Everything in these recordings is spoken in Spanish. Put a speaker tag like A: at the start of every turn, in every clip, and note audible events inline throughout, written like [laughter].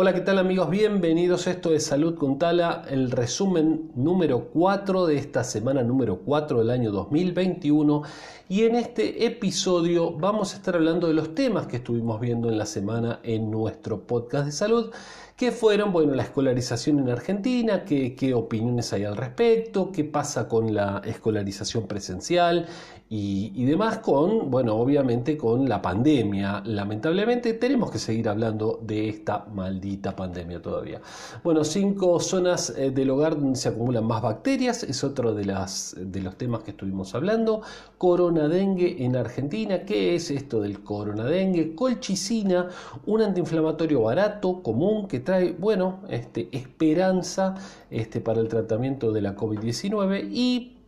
A: Hola, ¿qué tal amigos? Bienvenidos esto de Salud con Tala, el resumen número 4 de esta semana número 4 del año 2021. Y en este episodio vamos a estar hablando de los temas que estuvimos viendo en la semana en nuestro podcast de salud que fueron, bueno, la escolarización en Argentina, qué, qué opiniones hay al respecto, qué pasa con la escolarización presencial y, demás con, bueno, obviamente con la pandemia. Lamentablemente tenemos que seguir hablando de esta maldita pandemia todavía. Bueno, cinco zonas eh, del hogar donde se acumulan más bacterias, es otro de, las, de los temas que estuvimos hablando. Corona dengue en Argentina, ¿qué es esto del corona dengue? Colchicina, un antiinflamatorio barato, común, que trae, bueno, este, esperanza este, para el tratamiento de la COVID-19 y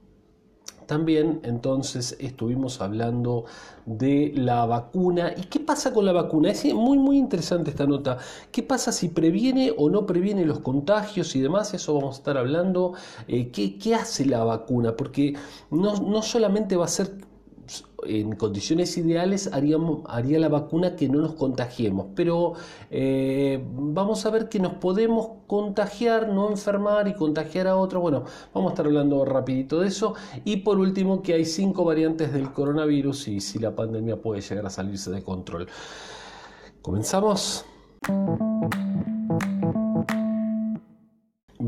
A: también entonces estuvimos hablando de la vacuna. ¿Y qué pasa con la vacuna? Es muy muy interesante esta nota. ¿Qué pasa si previene o no previene los contagios y demás? Eso vamos a estar hablando. Eh, ¿qué, ¿qué, hace la vacuna? Porque no, no solamente va a ser en condiciones ideales haríamos, haría la vacuna que no nos contagiemos, pero eh, vamos a ver que nos podemos contagiar, no enfermar y contagiar a otro. Bueno, vamos a estar hablando rapidito de eso. Y por último, que hay cinco variantes del coronavirus y si la pandemia puede llegar a salirse de control. Comenzamos.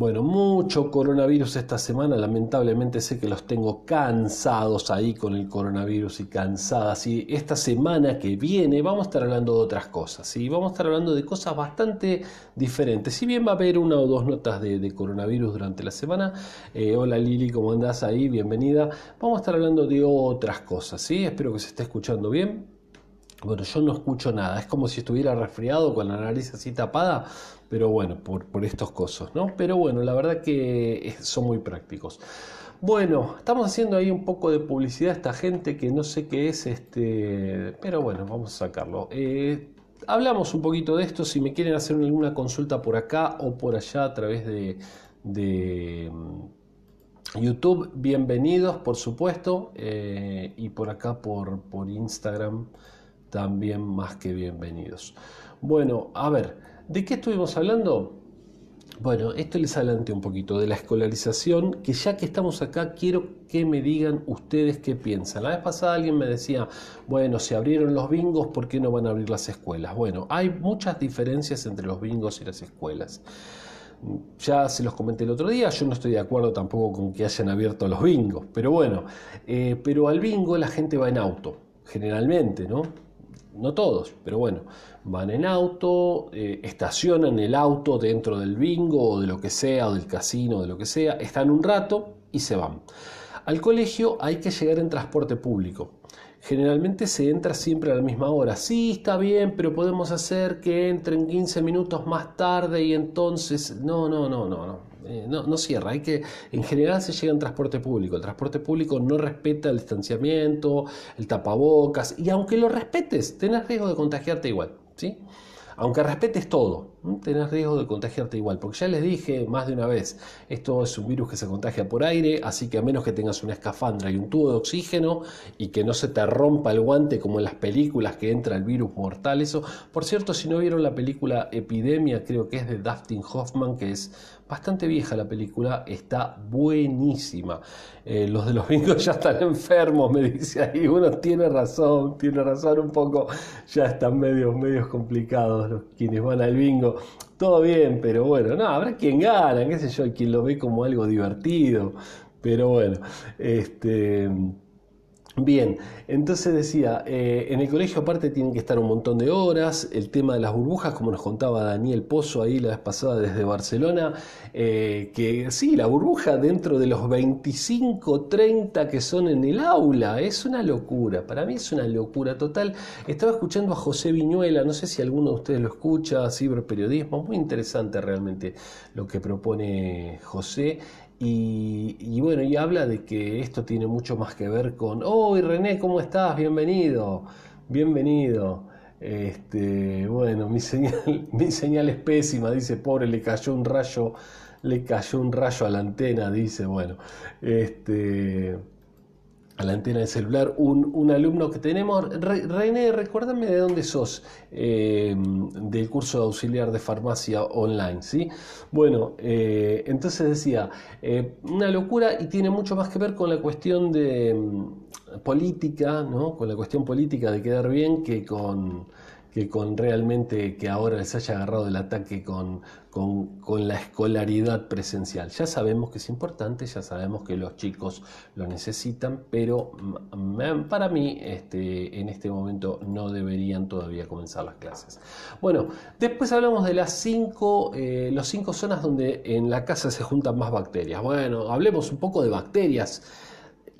A: Bueno, mucho coronavirus esta semana, lamentablemente sé que los tengo cansados ahí con el coronavirus y cansadas. Y esta semana que viene vamos a estar hablando de otras cosas, y vamos a estar hablando de cosas bastante diferentes. Si bien va a haber una o dos notas de, coronavirus durante la semana, eh, hola Lili, ¿cómo andás ahí? Bienvenida. Vamos a estar hablando de otras cosas, ¿sí? Espero que se esté escuchando bien. Bueno, yo no escucho nada, es como si estuviera resfriado con la nariz así tapada, pero bueno, por, estos cosos, ¿no? Pero bueno, la verdad que son muy prácticos. Bueno, estamos haciendo ahí un poco de publicidad a esta gente que no sé qué es, este, pero bueno, vamos a sacarlo. Eh, hablamos un poquito de esto, si me quieren hacer alguna consulta por acá o por allá a través de, mm, YouTube, bienvenidos por supuesto, eh, y por acá por, por Instagram también más que bienvenidos. Bueno, a ver, ¿de qué estuvimos hablando? Bueno, esto les adelanté un poquito de la escolarización, que ya que estamos acá, quiero que me digan ustedes qué piensan. La vez pasada alguien me decía, bueno, se abrieron los bingos, ¿por qué no van a abrir las escuelas? Bueno, hay muchas diferencias entre los bingos y las escuelas. Ya se los comenté el otro día, yo no estoy de acuerdo tampoco con que hayan abierto los bingos, pero bueno, eh, pero al bingo la gente va en auto, generalmente, ¿no? No todos, pero bueno, van en auto, eh, estacionan el auto dentro del bingo o de lo que sea, o del casino, de lo que sea, están un rato y se van. Al colegio hay que llegar en transporte público. Generalmente se entra siempre a la misma hora. Sí, está bien, pero podemos hacer que entren 15 minutos más tarde y entonces... No, no, no, no, no. Eh, no, no, cierra, hay que, en general se llega en transporte público, el transporte público no respeta el distanciamiento, el tapabocas, y aunque lo respetes, tenés riesgo de contagiarte igual, ¿sí? Aunque respetes todo, tenés riesgo de contagiarte igual, porque ya les dije más de una vez, esto es un virus que se contagia por aire, así que a menos que tengas una escafandra y un tubo de oxígeno y que no se te rompa el guante como en las películas que entra el virus mortal, eso. Por cierto, si no vieron la película Epidemia, creo que es de Dustin Hoffman, que es bastante vieja la película, está buenísima. Eh, los de los bingos ya están enfermos, me dice ahí. Uno tiene razón, tiene razón un poco. Ya están medios, medios complicados los quienes van al bingo. Todo bien, pero bueno, no, habrá quien gana, qué sé yo, quien lo ve como algo divertido. Pero bueno, este. Bien, entonces decía, eh, en el colegio aparte tienen que estar un montón de horas, el tema de las burbujas, como nos contaba Daniel Pozo ahí la vez pasada desde Barcelona, eh, que sí, la burbuja dentro de los 25, 30 que son en el aula, es una locura, para mí es una locura total. Estaba escuchando a José Viñuela, no sé si alguno de ustedes lo escucha, ciberperiodismo, muy interesante realmente lo que propone José. Y, bueno, y habla de que esto tiene mucho más que ver con, oh, René, ¿cómo estás? Bienvenido, bienvenido. Este, bueno, mi señal, [laughs] mi señal es pésima, dice, pobre, le cayó un rayo, le cayó un rayo a la antena, dice, bueno, este, a la antena de celular un, alumno que tenemos. René, recuérdame de dónde sos, eh, del curso de auxiliar de farmacia online, ¿sí? Bueno, eh, entonces decía, eh, una locura y tiene mucho más que ver con la cuestión de mm, política, ¿no? Con la cuestión política de quedar bien que con que con realmente que ahora les haya agarrado el ataque con, con, la escolaridad presencial. Ya sabemos que es importante, ya sabemos que los chicos lo necesitan, pero para mí este, en este momento no deberían todavía comenzar las clases. Bueno, después hablamos de las cinco, eh, los cinco zonas donde en la casa se juntan más bacterias. Bueno, hablemos un poco de bacterias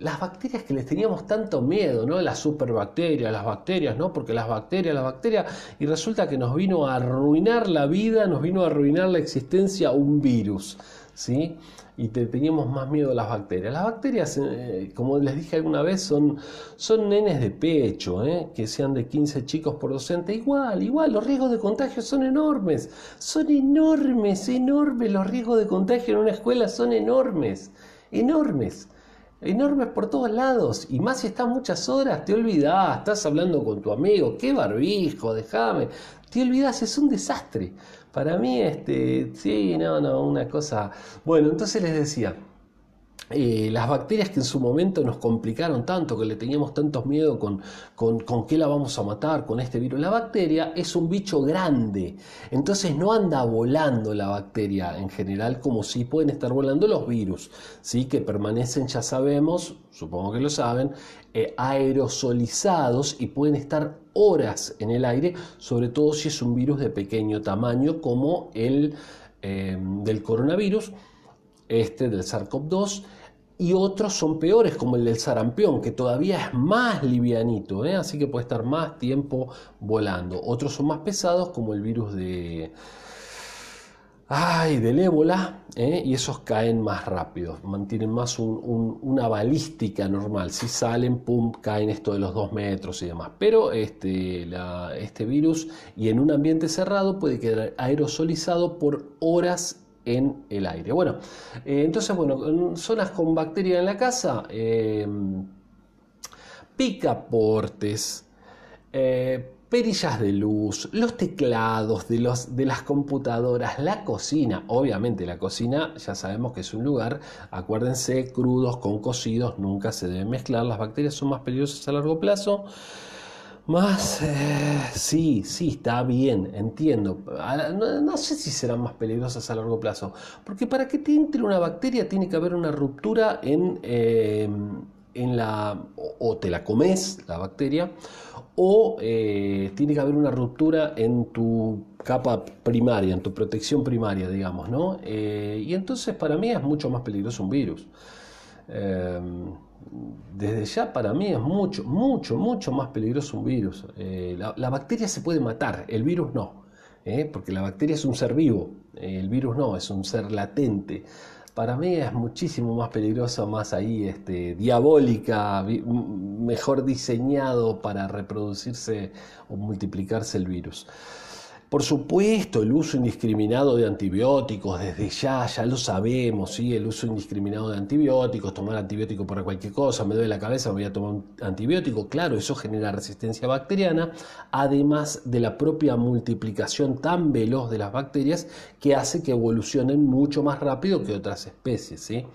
A: las bacterias que les teníamos tanto miedo, ¿no? Las superbacterias, las bacterias, ¿no? Porque las bacterias, las bacterias, y resulta que nos vino a arruinar la vida, nos vino a arruinar la existencia un virus, ¿sí? Y teníamos más miedo a las bacterias. Las bacterias, eh, como les dije alguna vez, son, son nenes de pecho, ¿eh? que sean de 15 chicos por docente. Igual, igual, los riesgos de contagio son enormes. Son enormes, enormes. Los riesgos de contagio en una escuela son enormes, enormes enormes por todos lados. Y más si estás muchas horas, te olvidás, estás hablando con tu amigo, qué barbijo, déjame. Te olvidás, es un desastre. Para mí, este, sí, no, no, una cosa. Bueno, entonces les decía. Las bacterias que en su momento nos complicaron tanto, que le teníamos tantos miedo con, con, con qué la vamos a matar con este virus. La bacteria es un bicho grande, entonces no anda volando la bacteria en general como si pueden estar volando los virus, ¿sí? que permanecen, ya sabemos, supongo que lo saben, eh, aerosolizados y pueden estar horas en el aire, sobre todo si es un virus de pequeño tamaño como el eh, del coronavirus, este del SARS-CoV-2 y otros son peores, como el del sarampión, que todavía es más livianito, ¿eh? así que puede estar más tiempo volando. Otros son más pesados, como el virus de... Ay, del ébola, ¿eh? y esos caen más rápido, mantienen más una balística normal. Si salen, pum, caen esto de los dos metros y demás. Pero este, este virus, y en un ambiente cerrado, puede quedar aerosolizado por horas en el aire. Bueno, eh, entonces, bueno, zonas con bacterias en la casa, eh, picaportes, eh, perillas de luz, los teclados de, los, de las computadoras, la cocina. Obviamente la cocina ya sabemos que es un lugar, acuérdense, crudos con cocidos nunca se deben mezclar, las bacterias son más peligrosas a largo plazo. Más, eh, sí, sí, está bien, entiendo. No, sé si serán más peligrosas a largo plazo, porque para que te entre una bacteria tiene que haber una ruptura en, em, en la... o te la comes, la bacteria, o eh, tiene que haber una ruptura en tu capa primaria, en tu protección primaria, digamos, ¿no? Eh, y entonces para mí es mucho más peligroso un virus. Em, desde ya para mí es mucho, mucho, mucho más peligroso un virus. Eh, la, bacteria se puede matar, el virus no, ¿eh? porque la bacteria es un ser vivo, el virus no, es un ser latente. Para mí es muchísimo más peligroso, más ahí este, diabólica, mejor diseñado para reproducirse o multiplicarse el virus. Por supuesto, el uso indiscriminado de antibióticos, desde ya, ya lo sabemos, ¿sí? el uso indiscriminado de antibióticos, tomar antibiótico para cualquier cosa, me duele la cabeza, voy a tomar un antibiótico, claro, eso genera resistencia bacteriana, además de la propia multiplicación tan veloz de las bacterias que hace que evolucionen mucho más rápido que otras especies, ¿sí?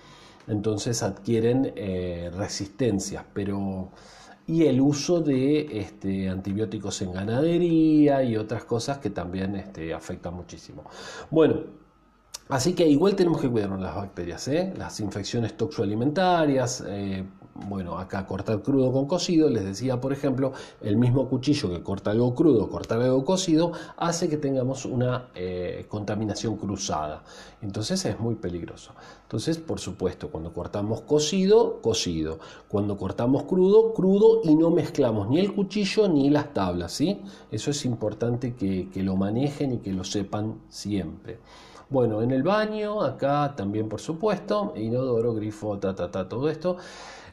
A: entonces adquieren eh, resistencias, pero y el uso de este, antibióticos en ganadería y otras cosas que también este, afectan muchísimo. Bueno, así que igual tenemos que cuidarnos las bacterias, ¿eh? las infecciones toxoalimentarias, eh, bueno, acá cortar crudo con cocido, les decía, por ejemplo, el mismo cuchillo que corta algo crudo, cortar algo cocido, hace que tengamos una eh, contaminación cruzada. Entonces es muy peligroso. Entonces, por supuesto, cuando cortamos cocido, cocido. Cuando cortamos crudo, crudo y no mezclamos ni el cuchillo ni las tablas, ¿sí? Eso es importante que, que lo manejen y que lo sepan siempre. Bueno, en el baño, acá también por supuesto, inodoro, grifo, ta, ta, ta, todo esto.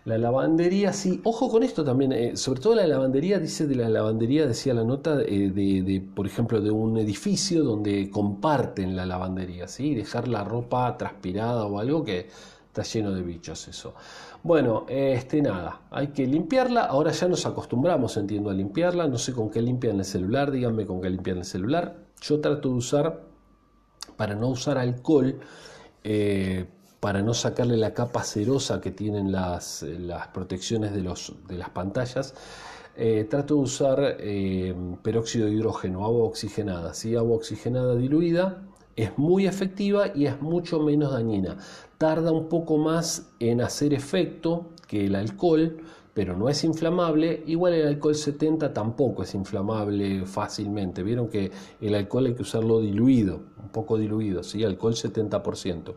A: La lavandería, sí, ojo con esto también, eh, sobre todo la lavandería, dice de la lavandería, decía la nota, eh, de, por ejemplo, de un edificio donde comparten la lavandería, ¿sí? Dejar la ropa transpirada o algo que está lleno de bichos eso. Bueno, este nada, hay que limpiarla. Ahora ya nos acostumbramos, entiendo, a limpiarla. No sé con qué limpian el celular, díganme con qué limpian el celular. Yo trato de usar, para no usar alcohol, eh, para no sacarle la capa cerosa que tienen las, las protecciones de, los, de las pantallas. Eh, trato de usar eh, peróxido de hidrógeno, agua oxigenada, ¿sí? agua oxigenada diluida, es muy efectiva y es mucho menos dañina. Tarda un poco más en hacer efecto que el alcohol, pero no es inflamable. Igual el alcohol 70 tampoco es inflamable fácilmente. Vieron que el alcohol hay que usarlo diluido, un poco diluido, ¿sí? alcohol 70%.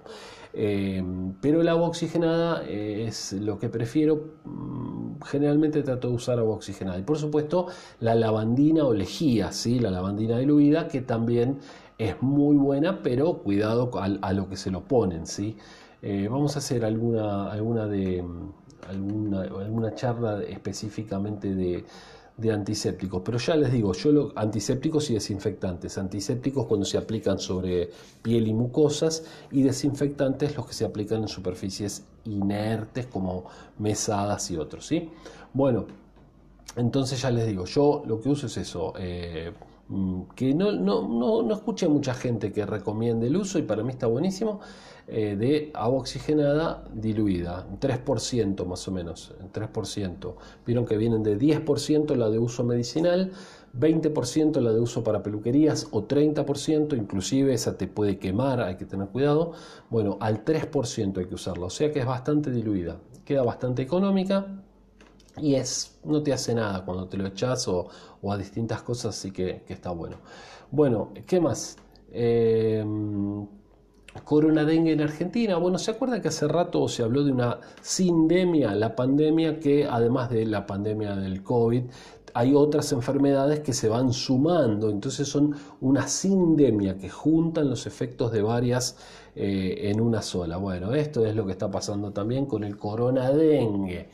A: Eh, pero el agua oxigenada es lo que prefiero. Mm, generalmente trato de usar agua oxigenada. Y por supuesto la lavandina o lejía, ¿sí? la lavandina diluida, que también es muy buena, pero cuidado a, lo que se lo ponen, ¿sí? Eh, vamos a hacer alguna, alguna, de, alguna, alguna charla específicamente de, antisépticos, pero ya les digo, yo lo, antisépticos y desinfectantes. Antisépticos cuando se aplican sobre piel y mucosas y desinfectantes los que se aplican en superficies inertes como mesadas y otros, ¿sí? Bueno, entonces ya les digo, yo lo que uso es eso. Eh, Mm, que no, no, no, no escuché mucha gente que recomiende el uso y para mí está buenísimo, eh, de agua oxigenada diluida, 3% más o menos, 3%. Vieron que vienen de 10% la de uso medicinal, 20% la de uso para peluquerías o 30%, inclusive esa te puede quemar, hay que tener cuidado. Bueno, al 3% hay que usarla, o sea que es bastante diluida, queda bastante económica y es, no te hace nada cuando te lo echas o, a distintas cosas, así que, está bueno. Bueno, ¿qué más? Eh, corona dengue en Argentina. Bueno, ¿se acuerda que hace rato se habló de una sindemia, la pandemia que además de la pandemia del COVID, hay otras enfermedades que se van sumando, entonces son una sindemia que juntan los efectos de varias eh, en una sola. Bueno, esto es lo que está pasando también con el corona dengue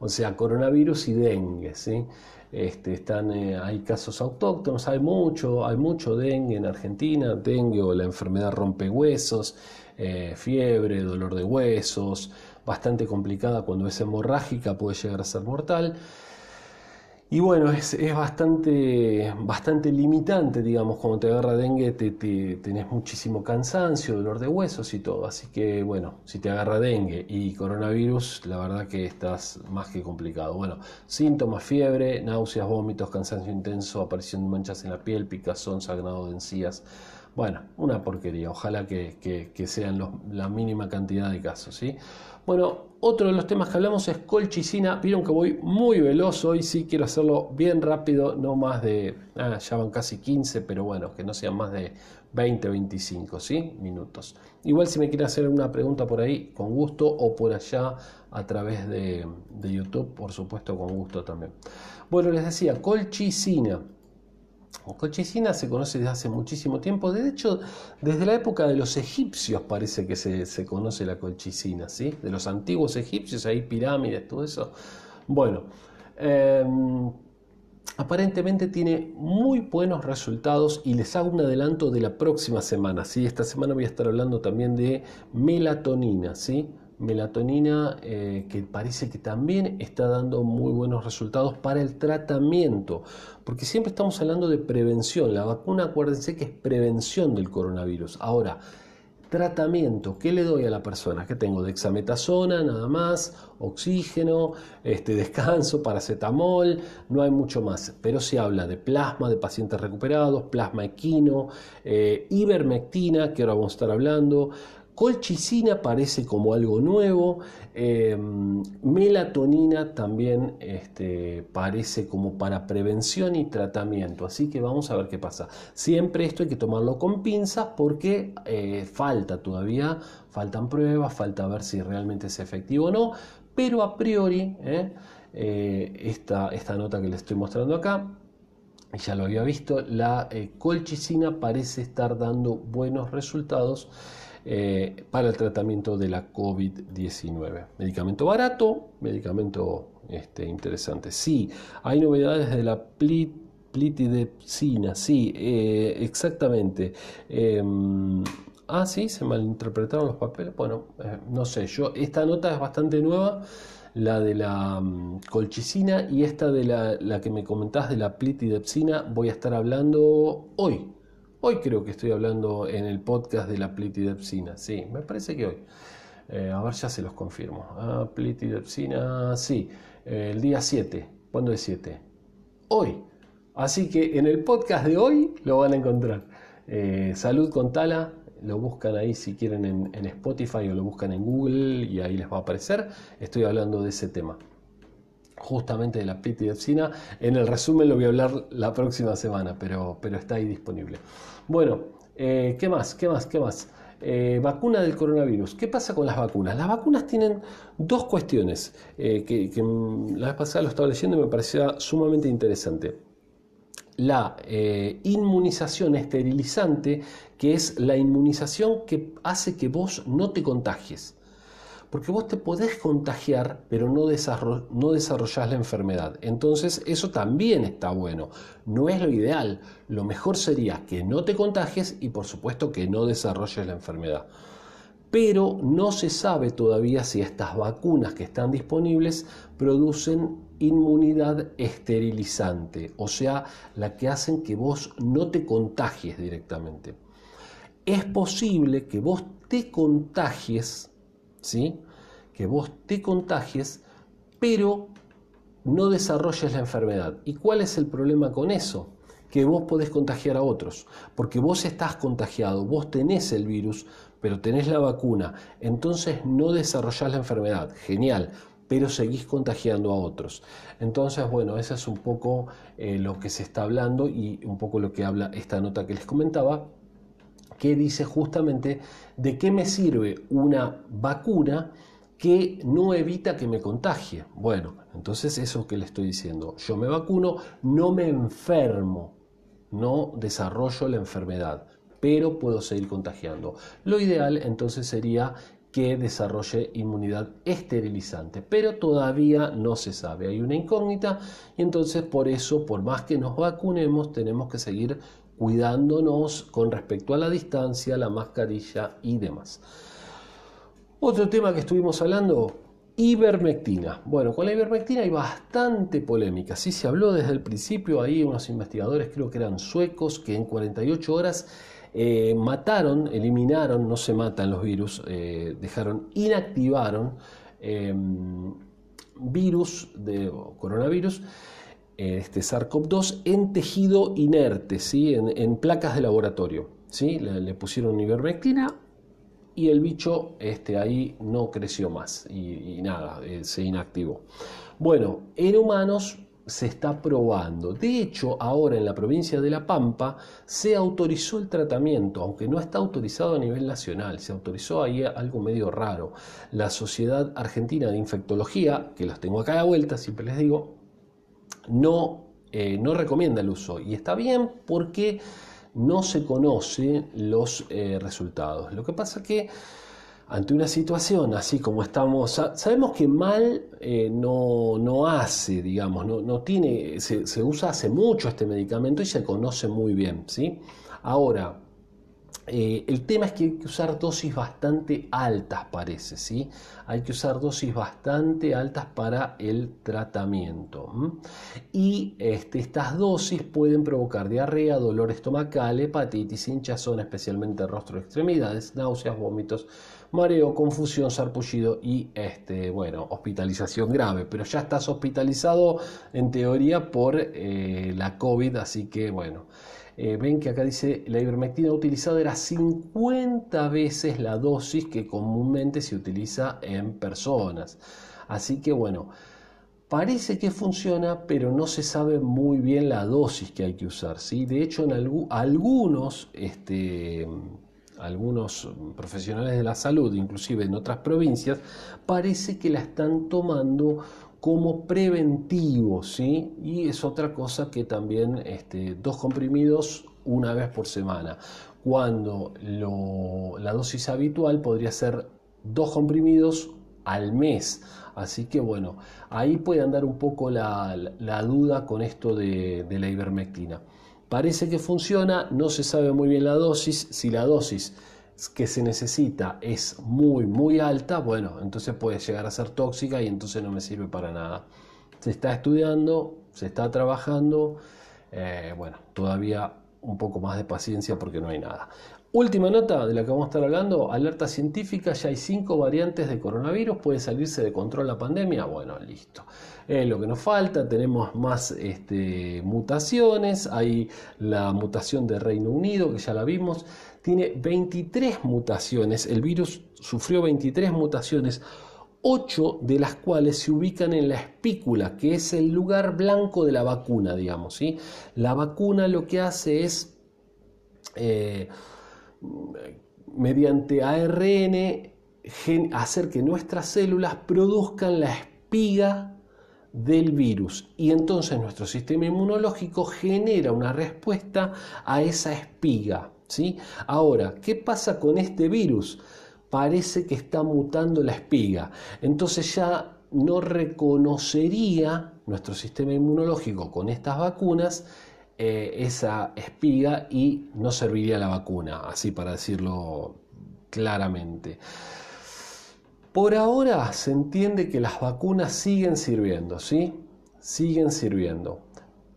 A: o sea, coronavirus y dengue, ¿sí? Este, están, eh, hay casos autóctonos, hay mucho, hay mucho dengue en Argentina, dengue o la enfermedad rompehuesos, eh, fiebre, dolor de huesos, bastante complicada cuando es hemorrágica, puede llegar a ser mortal. Y bueno, es, bastante, bastante limitante, digamos, cuando te agarra dengue te, tenés muchísimo cansancio, dolor de huesos y todo. Así que bueno, si te agarra dengue y coronavirus, la verdad que estás más que complicado. Bueno, síntomas, fiebre, náuseas, vómitos, cansancio intenso, aparición de manchas en la piel, picazón, sangrado de encías. Bueno, una porquería. Ojalá que, sean la mínima cantidad de casos, ¿sí? Bueno, otro de los temas que hablamos es colchicina. Vieron que voy muy veloz hoy, sí quiero hacerlo bien rápido, no más de, ah, ya van casi 15, pero bueno, que no sean más de 20, 25 ¿sí? minutos. Igual si me quiere hacer una pregunta por ahí, con gusto, o por allá a través de, de YouTube, por supuesto, con gusto también. Bueno, les decía, colchicina. Colchicina se conoce desde hace muchísimo tiempo. De hecho, desde la época de los egipcios parece que se, conoce la colchicina, ¿sí? De los antiguos egipcios, hay pirámides, todo eso. Bueno, em, aparentemente tiene muy buenos resultados y les hago un adelanto de la próxima semana, ¿sí? Esta semana voy a estar hablando también de melatonina, ¿sí? Melatonina eh, que parece que también está dando muy buenos resultados para el tratamiento, porque siempre estamos hablando de prevención. La vacuna, acuérdense que es prevención del coronavirus. Ahora, tratamiento, ¿qué le doy a la persona? ¿Qué tengo? Dexametasona, nada más, oxígeno, este, descanso, paracetamol, no hay mucho más. Pero se habla de plasma de pacientes recuperados, plasma equino, eh, ivermectina, que ahora vamos a estar hablando, Colchicina parece como algo nuevo, em, melatonina también este, parece como para prevención y tratamiento, así que vamos a ver qué pasa. Siempre esto hay que tomarlo con pinzas porque eh, falta todavía, faltan pruebas, falta ver si realmente es efectivo o no, pero a priori eh, eh, esta, esta nota que les estoy mostrando acá ya lo había visto, la colchicina parece estar dando buenos resultados eh, para el tratamiento de la COVID-19. Medicamento barato, medicamento este, interesante. Sí, hay novedades de la plitidepsina, sí, eh, exactamente. Em, Ah, sí, se malinterpretaron los papeles. Bueno, eh, no sé, yo esta nota es bastante nueva, la de la mm, colchicina y esta de la, que me comentás de la plitidepsina voy a estar hablando hoy. Hoy creo que estoy hablando en el podcast de la plitidepsina, sí, me parece que hoy. Eh, a ver, ya se los confirmo. Ah, plitidepsina, sí, el día 7. ¿Cuándo es 7? Hoy. Así que en el podcast de hoy lo van a encontrar. Eh, Salud con Tala, lo buscan ahí si quieren en, Spotify o lo buscan en Google y ahí les va a aparecer. Estoy hablando de ese tema, justamente de la pitidepsina. En el resumen lo voy a hablar la próxima semana, pero, pero está ahí disponible. Bueno, eh, ¿qué más? ¿Qué más? ¿Qué más? Eh, vacuna del coronavirus. ¿Qué pasa con las vacunas? Las vacunas tienen dos cuestiones que, que, la vez pasada lo estaba leyendo y me parecía sumamente interesante la eh, inmunización esterilizante, que es la inmunización que hace que vos no te contagies. Porque vos te podés contagiar, pero no, no desarrollás la enfermedad. Entonces eso también está bueno. No es lo ideal. Lo mejor sería que no te contagies y por supuesto que no desarrolles la enfermedad pero no se sabe todavía si estas vacunas que están disponibles producen inmunidad esterilizante, o sea, la que hacen que vos no te contagies directamente. Es posible que vos te contagies, ¿sí? Que vos te contagies, pero no desarrolles la enfermedad. ¿Y cuál es el problema con eso? Que vos podés contagiar a otros, porque vos estás contagiado, vos tenés el virus, pero tenés la vacuna, entonces no desarrollás la enfermedad. Genial, pero seguís contagiando a otros. Entonces, bueno, eso es un poco eh, lo que se está hablando y un poco lo que habla esta nota que les comentaba, que dice justamente de qué me sirve una vacuna que no evita que me contagie. Bueno, entonces eso que le estoy diciendo, yo me vacuno, no me enfermo, no desarrollo la enfermedad, pero puedo seguir contagiando. Lo ideal entonces sería que desarrolle inmunidad esterilizante, pero todavía no se sabe, hay una incógnita y entonces por eso, por más que nos vacunemos, tenemos que seguir cuidándonos con respecto a la distancia, la mascarilla y demás. Otro tema que estuvimos hablando, ivermectina. Bueno, con la ivermectina hay bastante polémica. Sí se habló desde el principio, ahí unos investigadores, creo que eran suecos, que en 48 horas eh, mataron, eliminaron, no se matan los virus, eh, dejaron, inactivaron em, virus de coronavirus, este SARS-CoV-2 en tejido inerte, ¿sí? en, placas de laboratorio. ¿sí? Le, pusieron ivermectina y el bicho este, ahí no creció más y, nada, eh, se inactivó. Bueno, en humanos se está probando. De hecho, ahora en la provincia de La Pampa se autorizó el tratamiento, aunque no está autorizado a nivel nacional, se autorizó ahí algo medio raro. La Sociedad Argentina de Infectología, que los tengo acá a la vuelta, siempre les digo, no, eh, no recomienda el uso. Y está bien porque no se conocen los eh, resultados. Lo que pasa que ante una situación así como estamos, sabemos que mal eh, no, hace, digamos, no, tiene, se, se, usa hace mucho este medicamento y se conoce muy bien, ¿sí? Ahora, eh, el tema es que hay que usar dosis bastante altas, parece, ¿sí? Hay que usar dosis bastante altas para el tratamiento. Y este, estas dosis pueden provocar diarrea, dolor estomacal, hepatitis, hinchazón, especialmente rostro extremidades, náuseas, vómitos, mareo, confusión, sarpullido y, este, bueno, hospitalización grave. Pero ya estás hospitalizado en teoría por eh, la COVID, así que, bueno. Eh, ven que acá dice la ivermectina utilizada era 50 veces la dosis que comúnmente se utiliza en personas. Así que bueno, parece que funciona, pero no se sabe muy bien la dosis que hay que usar. ¿sí? De hecho, en algunos, este, algunos profesionales de la salud, inclusive en otras provincias, parece que la están tomando como preventivo, ¿sí? Y es otra cosa que también este, dos comprimidos una vez por semana, cuando la dosis habitual podría ser dos comprimidos al mes. Así que bueno, ahí puede andar un poco la, duda con esto de, la ivermectina. Parece que funciona, no se sabe muy bien la dosis, si la dosis que se necesita es muy, muy alta, bueno, entonces puede llegar a ser tóxica y entonces no me sirve para nada. Se está estudiando, se está trabajando, eh, bueno, todavía un poco más de paciencia porque no hay nada. Última nota de la que vamos a estar hablando, alerta científica, ya hay cinco variantes de coronavirus, puede salirse de control la pandemia, bueno, listo. Lo que nos falta, tenemos más este, mutaciones, hay la mutación de Reino Unido, que ya la vimos, tiene 23 mutaciones, el virus sufrió 23 mutaciones, 8 de las cuales se ubican en la espícula, que es el lugar blanco de la vacuna, digamos. ¿sí? La vacuna lo que hace es... Eh, mediante ARN hacer que nuestras células produzcan la espiga del virus y entonces nuestro sistema inmunológico genera una respuesta a esa espiga. ¿Sí? Ahora, ¿qué pasa con este virus? Parece que está mutando la espiga. Entonces ya no reconocería nuestro sistema inmunológico con estas vacunas eh, esa espiga y no serviría la vacuna, así para decirlo claramente. Por ahora se entiende que las vacunas siguen sirviendo, ¿sí? Siguen sirviendo.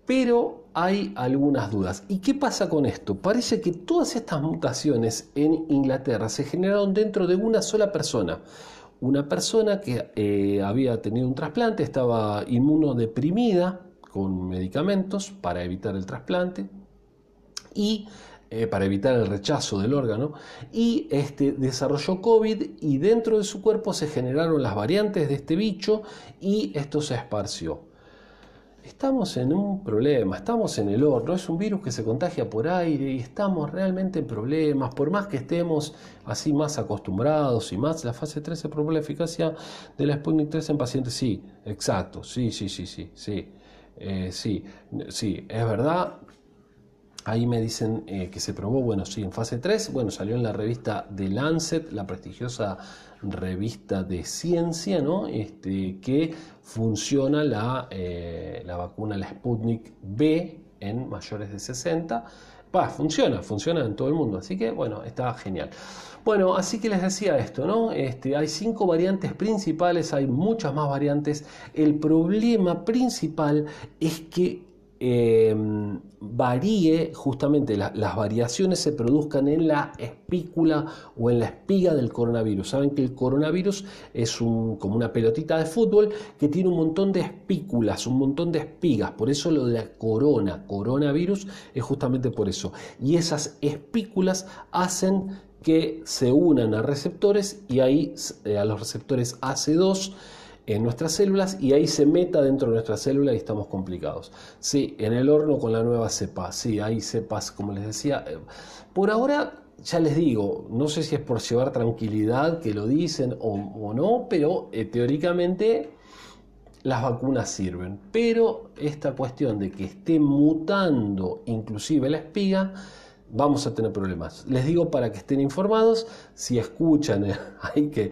A: Pero hay algunas dudas. ¿Y qué pasa con esto? Parece que todas estas mutaciones en Inglaterra se generaron dentro de una sola persona. Una persona que eh, había tenido un trasplante, estaba inmunodeprimida, con medicamentos para evitar el trasplante y eh, para evitar el rechazo del órgano y este, desarrolló COVID y dentro de su cuerpo se generaron las variantes de este bicho y esto se esparció. Estamos en un problema, estamos en el horno, es un virus que se contagia por aire y estamos realmente en problemas, por más que estemos así más acostumbrados y más, la fase 3 se probó la eficacia de la Sputnik 3 en pacientes, sí, exacto, sí, sí, sí, sí, sí. Eh, sí, sí, es verdad. Ahí me dicen eh, que se probó, bueno, sí, en fase 3, bueno, salió en la revista The Lancet, la prestigiosa revista de ciencia, ¿no? Este, que funciona la, eh, la vacuna, la Sputnik B en mayores de 60. Va, funciona, funciona en todo el mundo, así que bueno, está genial. Bueno, así que les decía esto, ¿no? Este, hay cinco variantes principales, hay muchas más variantes. El problema principal es que em, varíe, justamente las variaciones se produzcan en la espícula o en la espiga del coronavirus. Saben que el coronavirus es un, como una pelotita de fútbol que tiene un montón de espículas, un montón de espigas. Por eso lo de la corona, coronavirus, es justamente por eso. Y esas espículas hacen que se unan a receptores y ahí eh, a los receptores AC2 en nuestras células y ahí se meta dentro de nuestra célula y estamos complicados. Sí, en el horno con la nueva cepa, sí, hay cepas, como les decía. Eh, por ahora, ya les digo, no sé si es por llevar tranquilidad que lo dicen o, no, pero eh, teóricamente las vacunas sirven. Pero esta cuestión de que esté mutando inclusive la espiga, vamos a tener problemas. Les digo para que estén informados, si escuchan [laughs] hay que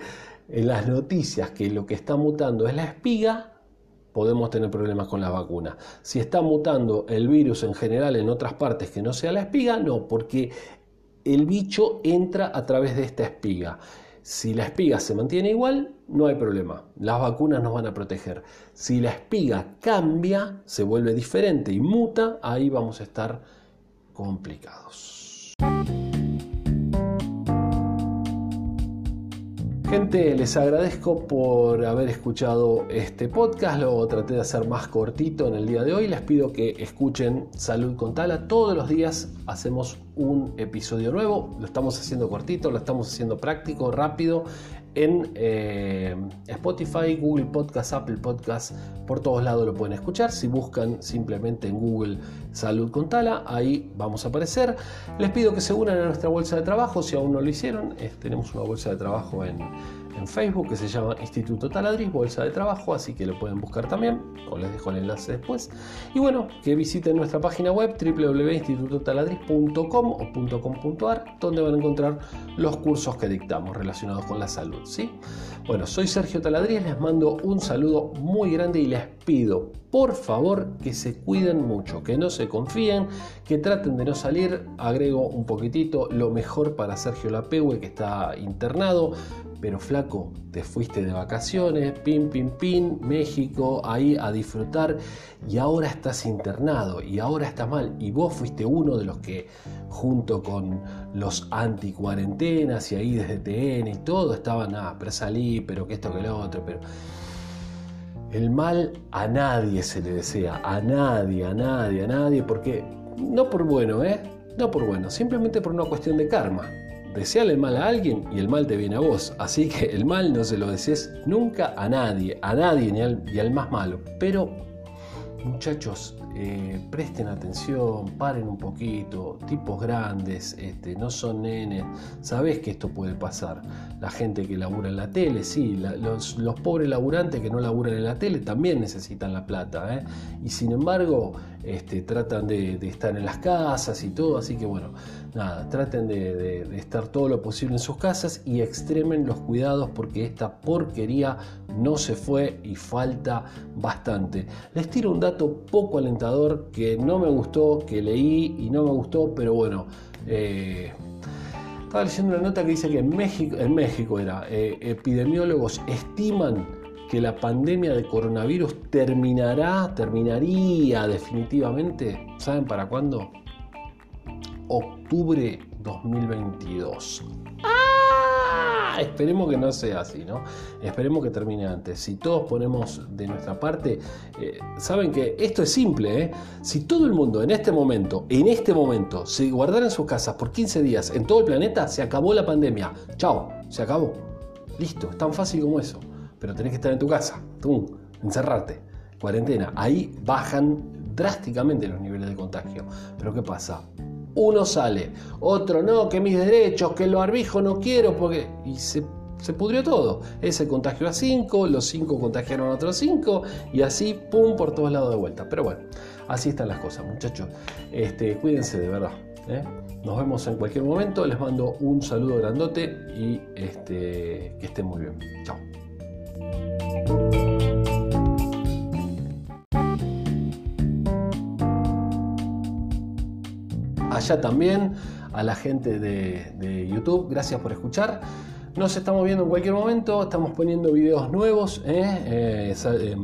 A: en las noticias que lo que está mutando es la espiga, podemos tener problemas con la vacuna. Si está mutando el virus en general en otras partes que no sea la espiga, no, porque el bicho entra a través de esta espiga. Si la espiga se mantiene igual, no hay problema. Las vacunas nos van a proteger. Si la espiga cambia, se vuelve diferente y muta, ahí vamos a estar complicados. Gente, les agradezco por haber escuchado este podcast. Lo traté de hacer más cortito en el día de hoy. Les pido que escuchen Salud con Tala. Todos los días hacemos un episodio nuevo. Lo estamos haciendo cortito, lo estamos haciendo práctico, rápido en eh, Spotify, Google Podcast, Apple Podcast, por todos lados lo pueden escuchar. Si buscan simplemente en Google Salud con Tala, ahí vamos a aparecer. Les pido que se unan a nuestra bolsa de trabajo si aún no lo hicieron. tenemos una bolsa de trabajo en en Facebook que se llama Instituto Taladriz, Bolsa de Trabajo, así que lo pueden buscar también, o les dejo el enlace después. Y bueno, que visiten nuestra página web www.institutotaladriz.com o .com.ar, donde van a encontrar los cursos que dictamos relacionados con la salud. ¿sí? Bueno, soy Sergio Taladriz, les mando un saludo muy grande y les pido, por favor, que se cuiden mucho, que no se confíen, que traten de no salir. Agrego un poquitito lo mejor para Sergio Lapegue, que está internado pero flaco, te fuiste de vacaciones, pin, pin, pin, México, ahí a disfrutar y ahora estás internado y ahora estás mal y vos fuiste uno de los que junto con los anti-cuarentenas y ahí desde TN y todo estaban, ah, pero salí, pero que esto que lo otro, pero... El mal a nadie se le desea, a nadie, a nadie, a nadie, porque no por bueno, ¿eh? No por bueno, simplemente por una cuestión de karma deseale el mal a alguien y el mal te viene a vos. Así que el mal no se lo desees nunca a nadie, a nadie ni al, al más malo. Pero, muchachos, eh, presten atención, paren un poquito, tipos grandes, este, no son nenes, sabés que esto puede pasar. La gente que labura en la tele, sí, los, pobres laburantes que no laburan en la tele también necesitan la plata, ¿eh? y sin embargo este, tratan de, estar en las casas y todo, así que bueno, nada, traten de, estar todo lo posible en sus casas y extremen los cuidados porque esta porquería no se fue y falta bastante. Les tiro un dato poco alentador que no me gustó, que leí y no me gustó, pero bueno. Eh, estaba leyendo una nota que dice que en México, en México era, eh, epidemiólogos estiman que la pandemia de coronavirus terminará, terminaría definitivamente, ¿saben para cuándo? Octubre 2022. Esperemos que no sea así, ¿no? Esperemos que termine antes. Si todos ponemos de nuestra parte, eh, saben que esto es simple, ¿eh? Si todo el mundo en este momento, en este momento, se guardara en sus casas por 15 días en todo el planeta, se acabó la pandemia. Chao, se acabó. Listo, es tan fácil como eso. Pero tenés que estar en tu casa, tú, encerrarte, cuarentena. Ahí bajan drásticamente los niveles de contagio. Pero ¿qué pasa? uno sale, otro no, que mis derechos, que lo arbijo no quiero, porque. Y se, pudrió todo. Ese contagió a cinco, los cinco contagiaron a otros cinco, y así, pum, por todos lados de vuelta. Pero bueno, así están las cosas, muchachos. Este, cuídense de verdad. ¿eh? Nos vemos en cualquier momento. Les mando un saludo grandote y este, que estén muy bien. Chao. Allá también, a la gente de, YouTube, gracias por escuchar. Nos estamos viendo en cualquier momento, estamos poniendo videos nuevos, ¿eh? eh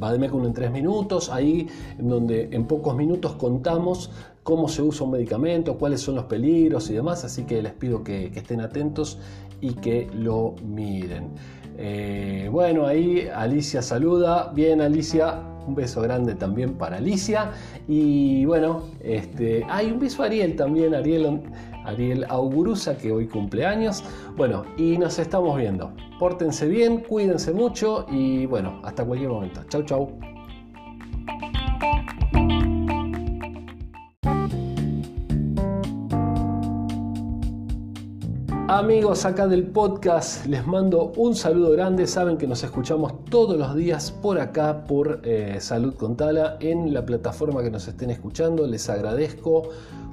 A: Bademecum en tres minutos, ahí en donde en pocos minutos contamos cómo se usa un medicamento, cuáles son los peligros y demás, así que les pido que, estén atentos y que lo miren. Eh, bueno, ahí Alicia saluda, bien Alicia, un beso grande también para Alicia. Y bueno, este, hay un beso a Ariel también, Ariel, Ariel Augurusa, que hoy cumpleaños. Bueno, y nos estamos viendo. Pórtense bien, cuídense mucho y bueno, hasta cualquier momento. Chau, chau. Amigos acá del podcast, les mando un saludo grande. Saben que nos escuchamos todos los días por acá, por eh, Salud con Tala, en la plataforma que nos estén escuchando. Les agradezco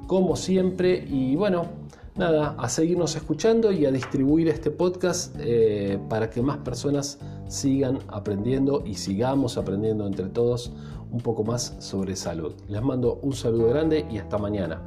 A: como siempre y bueno, nada, a seguirnos escuchando y a distribuir este podcast eh, para que más personas sigan aprendiendo y sigamos aprendiendo entre todos un poco más sobre salud. Les mando un saludo grande y hasta mañana.